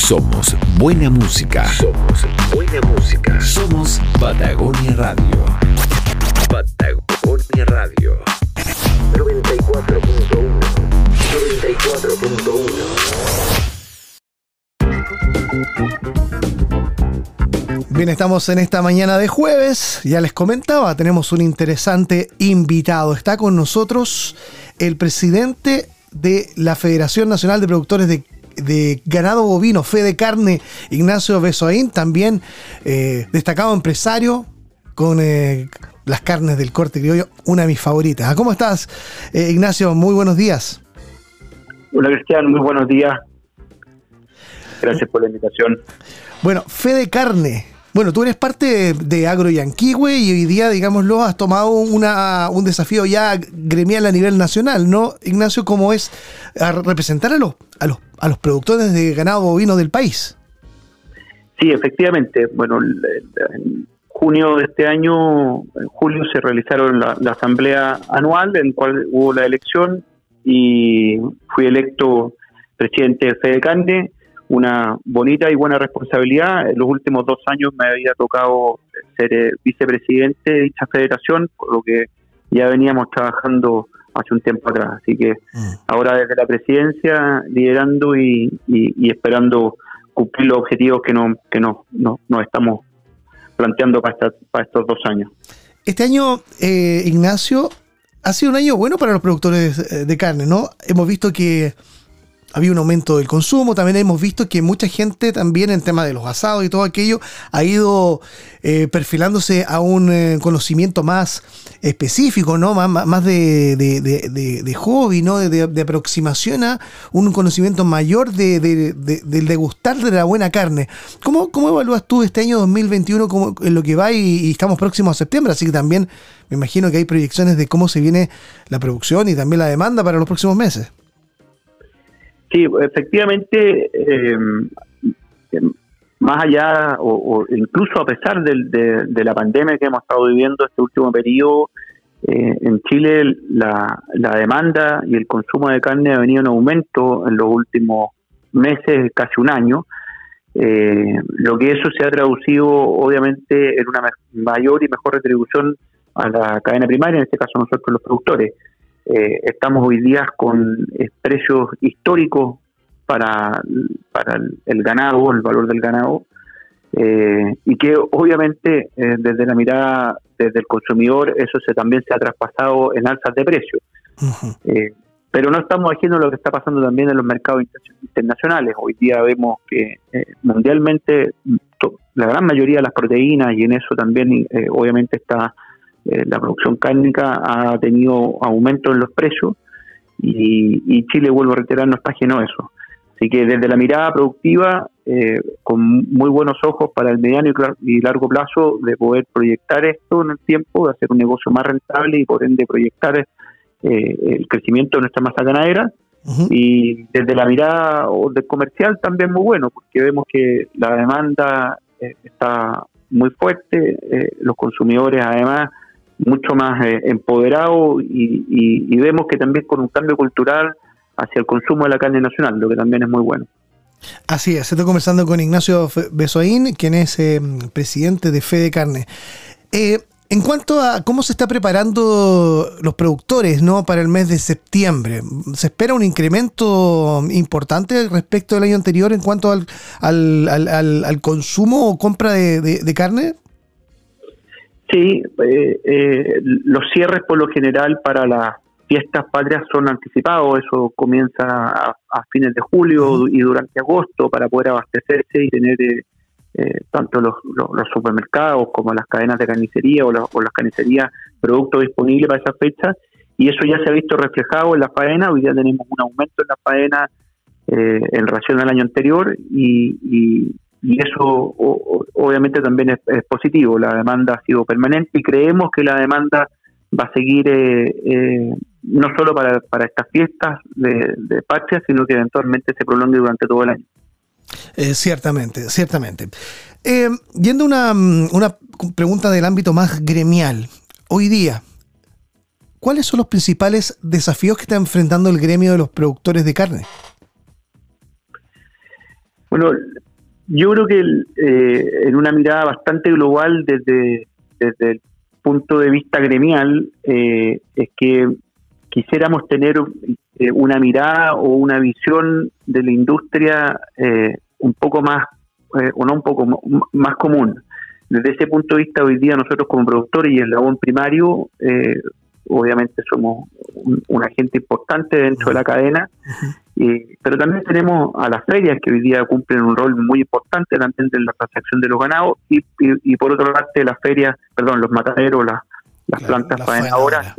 Somos buena música. Somos buena música. Somos Patagonia Radio. Patagonia Radio. 94.1. 94.1. Bien, estamos en esta mañana de jueves. Ya les comentaba, tenemos un interesante invitado. Está con nosotros el presidente de la Federación Nacional de Productores de de ganado bovino, fe de carne, Ignacio Besoín, también eh, destacado empresario con eh, las carnes del corte criollo, una de mis favoritas. Ah, ¿Cómo estás, eh, Ignacio? Muy buenos días. Hola, Cristian, muy buenos días. Gracias por la invitación. Bueno, fe de carne. Bueno, tú eres parte de Agro Yanquihue y hoy día, digámoslo, has tomado una, un desafío ya gremial a nivel nacional, ¿no, Ignacio? ¿Cómo es representar a los, a los a los productores de ganado bovino del país. Sí, efectivamente. Bueno, en junio de este año, en julio, se realizaron la, asamblea anual en la cual hubo la elección y fui electo presidente de FEDECANDE, una bonita y buena responsabilidad. En los últimos dos años me había tocado ser eh, vicepresidente de dicha federación, por lo que ya veníamos trabajando hace un tiempo atrás. Así que mm. ahora desde la presidencia liderando y, esperando cumplir los objetivos que no que no, no, nos estamos planteando para, para estos dos años. Este año, eh, Ignacio, ha sido un año bueno para los productores eh, de carne, ¿no? Hemos visto que había un aumento del consumo. También hemos visto que mucha gente también en tema de los asados y todo aquello ha ido eh, perfilándose a un eh, conocimiento más específico, ¿no? Más, más de, de, hobby, ¿no? De, aproximación a un conocimiento mayor de, del degustar de la buena carne. ¿Cómo, ¿Cómo evalúas tú este año 2021 como, en lo que va y, y estamos próximos a septiembre? Así que también me imagino que hay proyecciones de cómo se viene la producción y también la demanda para los próximos meses. Sí, efectivamente, eh, más allá o, incluso a pesar de, la pandemia que hemos estado viviendo este último periodo, eh, en Chile la, demanda y el consumo de carne ha venido en aumento en los últimos meses, casi un año, eh, lo que eso se ha traducido obviamente en una mayor y mejor retribución a la cadena primaria, en este caso nosotros los productores. Eh, estamos hoy día con eh, precios históricos para, para el, ganado, el valor del ganado, eh, y que obviamente desde la mirada desde el consumidor eso se también se ha traspasado en alzas de precios. pero no estamos haciendo lo que está pasando también en los mercados internacionales. Hoy día vemos que mundialmente la gran mayoría de las proteínas, y en eso también obviamente está eh, la producción cárnica ha tenido aumento en los precios y, Chile, vuelvo a reiterar, no está ajeno a eso. Así que desde la mirada productiva, eh, con muy buenos ojos para el mediano y, largo plazo de poder proyectar esto en el tiempo, de hacer un negocio más rentable y por ende proyectar eh, el crecimiento de nuestra masa ganadera. Y desde la mirada del comercial también muy bueno, porque vemos que la demanda está muy fuerte, los consumidores además mucho más eh, empoderado y, vemos que también con un cambio cultural hacia el consumo de la carne nacional, lo que también es muy bueno. Así es, estoy conversando con Ignacio Besoín, quien es eh, presidente de Fede Carne. Eh, en cuanto a cómo se está preparando los productores ¿no? para el mes de septiembre, ¿se espera un incremento importante respecto del año anterior en cuanto al, al, consumo o compra de carne? Sí, eh, eh, los cierres por lo general para las fiestas patrias son anticipados, eso comienza a, fines de julio y durante agosto para poder abastecerse y tener eh, tanto los, supermercados como las cadenas de carnicería o, las carnicerías productos disponibles para esa fecha y eso ya se ha visto reflejado en la faena, hoy ya tenemos un aumento en la faena en relación al año anterior y, y eso obviamente también es, positivo. La demanda ha sido permanente y creemos que la demanda va a seguir eh, eh, no solo para, para estas fiestas de, de, patria, sino que eventualmente se prolongue durante todo el año. Eh, ciertamente, ciertamente. yendo una, una pregunta del ámbito más gremial, hoy día, ¿cuáles son los principales desafíos que está enfrentando el gremio de los productores de carne? Bueno, yo creo que eh, en una mirada bastante global desde, desde el punto de vista gremial, eh, es que quisiéramos tener eh, una mirada o una visión de la industria un poco más, o no un poco más común. Desde ese punto de vista, hoy día nosotros como productores y el labón primario, obviamente somos un, agente importante dentro de la cadena, pero también tenemos a las ferias que hoy día cumplen un rol muy importante también en la transacción de los ganados y, y, por otra parte las ferias, perdón, los mataderos, las, las plantas faenadoras.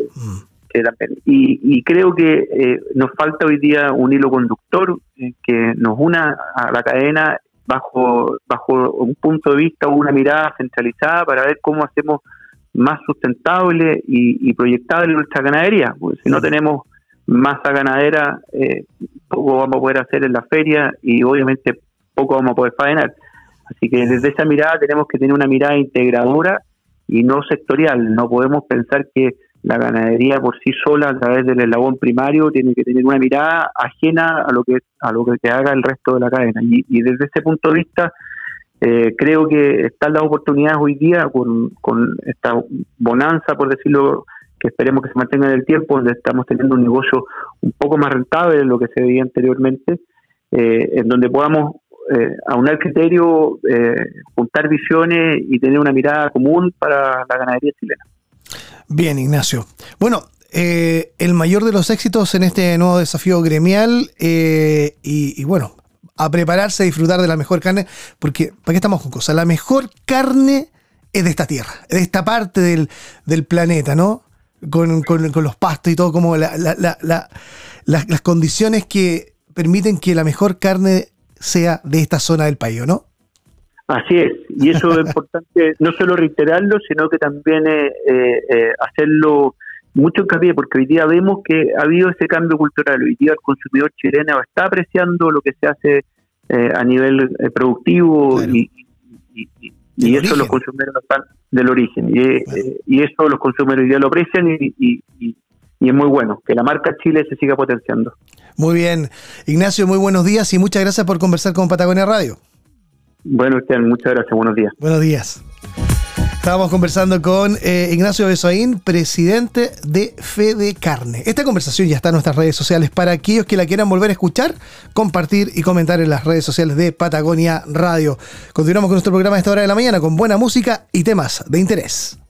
Que, también. Y, y, creo que eh, nos falta hoy día un hilo conductor eh, que nos una a la cadena bajo bajo un punto de vista o una mirada centralizada para ver cómo hacemos más sustentable y, proyectable nuestra ganadería. Porque si no tenemos masa ganadera, eh, poco vamos a poder hacer en la feria y obviamente poco vamos a poder faenar. Así que desde esa mirada tenemos que tener una mirada integradora y no sectorial. No podemos pensar que la ganadería por sí sola a través del eslabón primario tiene que tener una mirada ajena a lo que a lo que haga el resto de la cadena. Y, desde ese punto de vista eh, creo que están las oportunidades hoy día con, con esta bonanza, por decirlo que esperemos que se mantenga en el tiempo, donde estamos teniendo un negocio un poco más rentable de lo que se veía anteriormente, eh, en donde podamos eh, aunar criterios, eh, juntar visiones y tener una mirada común para la ganadería chilena. Bien, Ignacio. Bueno, eh, el mayor de los éxitos en este nuevo desafío gremial y, y, bueno, a prepararse a disfrutar de la mejor carne, porque ¿para qué estamos con cosas? La mejor carne es de esta tierra, de esta parte del, del planeta, ¿no? Con, con, los pastos y todo, como la, la, la, las condiciones que permiten que la mejor carne sea de esta zona del país, ¿no? Así es, y eso es importante no solo reiterarlo, sino que también eh, eh, hacerlo mucho hincapié, porque hoy día vemos que ha habido ese cambio cultural. Hoy día el consumidor chileno está apreciando lo que se hace eh, a nivel productivo y, y eso los consumidores están del origen. Y, eh, y, eso los consumidores ya lo aprecian y, y, es muy bueno que la marca Chile se siga potenciando. Muy bien. Ignacio, muy buenos días y muchas gracias por conversar con Patagonia Radio. Bueno, usted, muchas gracias. Buenos días. Buenos días. Estábamos conversando con eh, Ignacio Besoaín, presidente de Fede Carne. Esta conversación ya está en nuestras redes sociales para aquellos que la quieran volver a escuchar, compartir y comentar en las redes sociales de Patagonia Radio. Continuamos con nuestro programa a esta hora de la mañana con buena música y temas de interés.